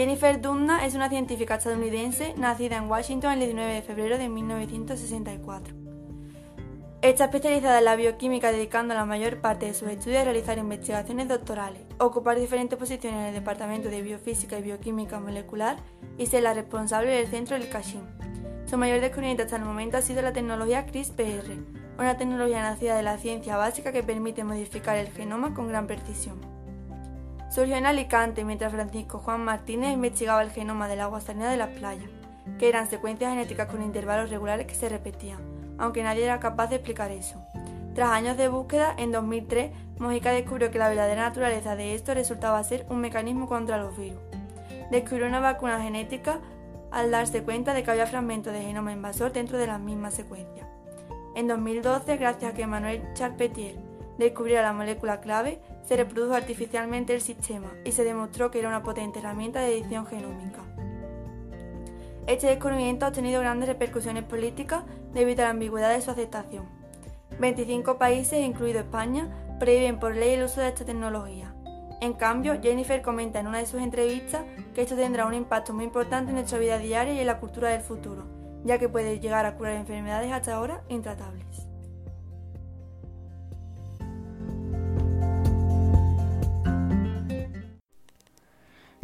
Jennifer Doudna es una científica estadounidense nacida en Washington el 19 de febrero de 1964. Está especializada en la bioquímica dedicando la mayor parte de sus estudios a realizar investigaciones doctorales, ocupar diferentes posiciones en el Departamento de Biofísica y Bioquímica Molecular y ser la responsable del centro del CASHIM. Su mayor descubrimiento hasta el momento ha sido la tecnología CRISPR, una tecnología nacida de la ciencia básica que permite modificar el genoma con gran precisión. Surgió en Alicante mientras Francisco Juan Martínez investigaba el genoma del agua salina de las playas, que eran secuencias genéticas con intervalos regulares que se repetían, aunque nadie era capaz de explicar eso. Tras años de búsqueda, en 2003, Mojica descubrió que la verdadera naturaleza de esto resultaba ser un mecanismo contra los virus. Descubrió una vacuna genética al darse cuenta de que había fragmentos de genoma invasor dentro de las mismas secuencias. En 2012, gracias a que Manuel Charpentier descubriera la molécula clave, se reprodujo artificialmente el sistema y se demostró que era una potente herramienta de edición genómica. Este descubrimiento ha tenido grandes repercusiones políticas debido a la ambigüedad de su aceptación. 25 países, incluido España, prohíben por ley el uso de esta tecnología. En cambio, Jennifer comenta en una de sus entrevistas que esto tendrá un impacto muy importante en nuestra vida diaria y en la cultura del futuro, ya que puede llegar a curar enfermedades hasta ahora intratables.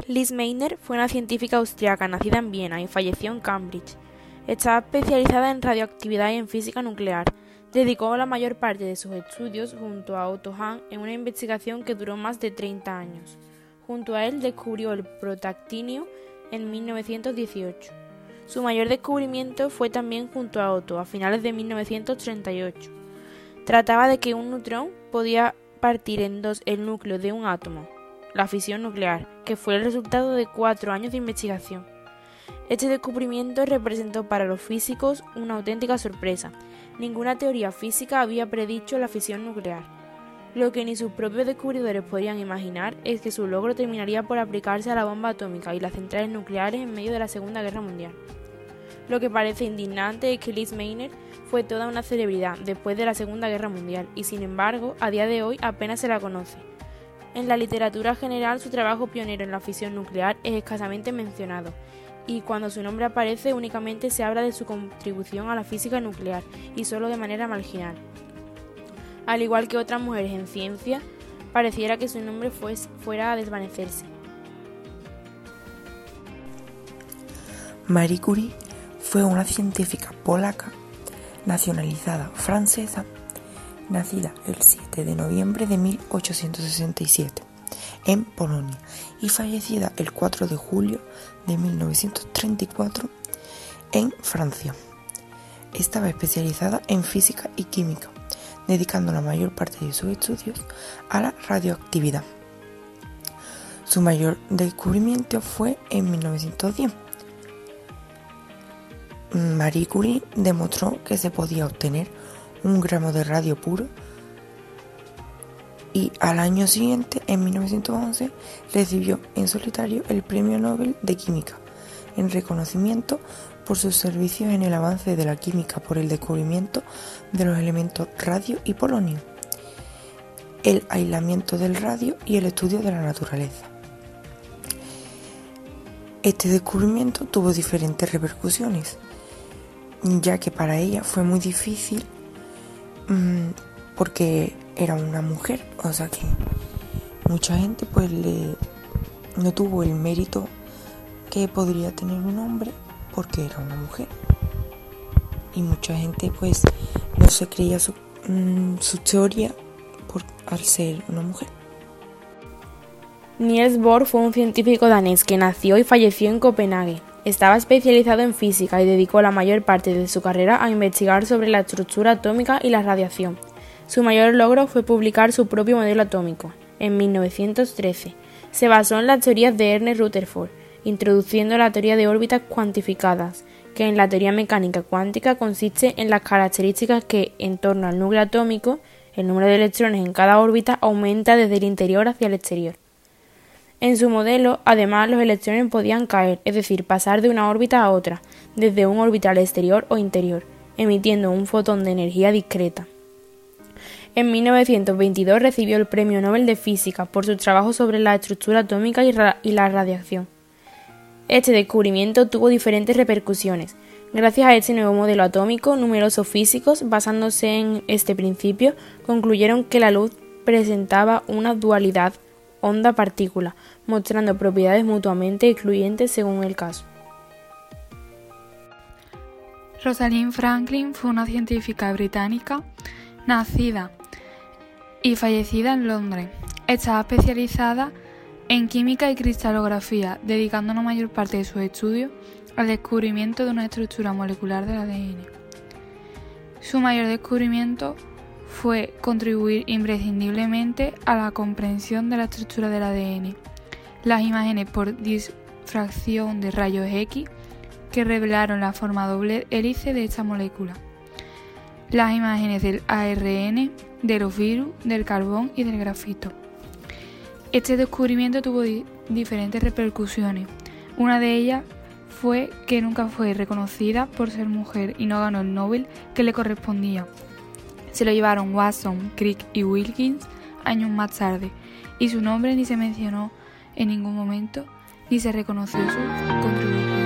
Liz Meitner fue una científica austriaca nacida en Viena y falleció en Cambridge. Estaba especializada en radioactividad y en física nuclear. Dedicó la mayor parte de sus estudios junto a Otto Hahn en una investigación que duró más de 30 años. Junto a él descubrió el protactinio en 1918. Su mayor descubrimiento fue también junto a Otto a finales de 1938. Trataba de que un neutrón podía partir en dos el núcleo de un átomo, la fisión nuclear, que fue el resultado de cuatro años de investigación. Este descubrimiento representó para los físicos una auténtica sorpresa. Ninguna teoría física había predicho la fisión nuclear. Lo que ni sus propios descubridores podían imaginar es que su logro terminaría por aplicarse a la bomba atómica y las centrales nucleares en medio de la Segunda Guerra Mundial. Lo que parece indignante es que Liz Meitner fue toda una celebridad después de la Segunda Guerra Mundial y sin embargo a día de hoy apenas se la conoce. En la literatura general su trabajo pionero en la fisión nuclear es escasamente mencionado, y cuando su nombre aparece únicamente se habla de su contribución a la física nuclear, y solo de manera marginal. Al igual que otras mujeres en ciencia, pareciera que su nombre fuera a desvanecerse. Marie Curie fue una científica polaca, nacionalizada francesa, nacida el 7 de noviembre de 1867 en Polonia y fallecida el 4 de julio de 1934 en Francia. Estaba especializada en física y química, dedicando la mayor parte de sus estudios a la radioactividad. Su mayor descubrimiento fue en 1910. Marie Curie demostró que se podía obtener un gramo de radio puro y al año siguiente, en 1911, recibió en solitario el Premio Nobel de Química, en reconocimiento por sus servicios en el avance de la química por el descubrimiento de los elementos radio y polonio, el aislamiento del radio y el estudio de la naturaleza. Este descubrimiento tuvo diferentes repercusiones, ya que para ella fue muy difícil porque era una mujer, o sea que mucha gente pues le no tuvo el mérito que podría tener un hombre porque era una mujer. Y mucha gente pues no se creía su, mm, teoría por, al ser una mujer. Niels Bohr fue un científico danés que nació y falleció en Copenhague. Estaba especializado en física y dedicó la mayor parte de su carrera a investigar sobre la estructura atómica y la radiación. Su mayor logro fue publicar su propio modelo atómico. en 1913. Se basó en las teorías de Ernest Rutherford, introduciendo la teoría de órbitas cuantificadas, que en la teoría mecánica cuántica consiste en las características que, en torno al núcleo atómico, el número de electrones en cada órbita aumenta desde el interior hacia el exterior. En su modelo, además, los electrones podían caer, es decir, pasar de una órbita a otra, desde un orbital exterior o interior, emitiendo un fotón de energía discreta. En 1922 recibió el Premio Nobel de Física por su trabajo sobre la estructura atómica y, la radiación. Este descubrimiento tuvo diferentes repercusiones. Gracias a este nuevo modelo atómico, numerosos físicos, basándose en este principio, concluyeron que la luz presentaba una dualidad onda-partícula, mostrando propiedades mutuamente excluyentes según el caso. Rosalind Franklin fue una científica británica nacida y fallecida en Londres. Estaba especializada en química y cristalografía, dedicando la mayor parte de sus estudios al descubrimiento de una estructura molecular del ADN. Su mayor descubrimiento fue contribuir imprescindiblemente a la comprensión de la estructura del ADN. Las imágenes por difracción de rayos X que revelaron la forma doble hélice de esta molécula. Las imágenes del ARN, de los virus, del carbón y del grafito. Este descubrimiento tuvo diferentes repercusiones. Una de ellas fue que nunca fue reconocida por ser mujer y no ganó el Nobel que le correspondía. Se lo llevaron Watson, Crick y Wilkins años más tarde, y su nombre ni se mencionó en ningún momento ni se reconoció su contribución.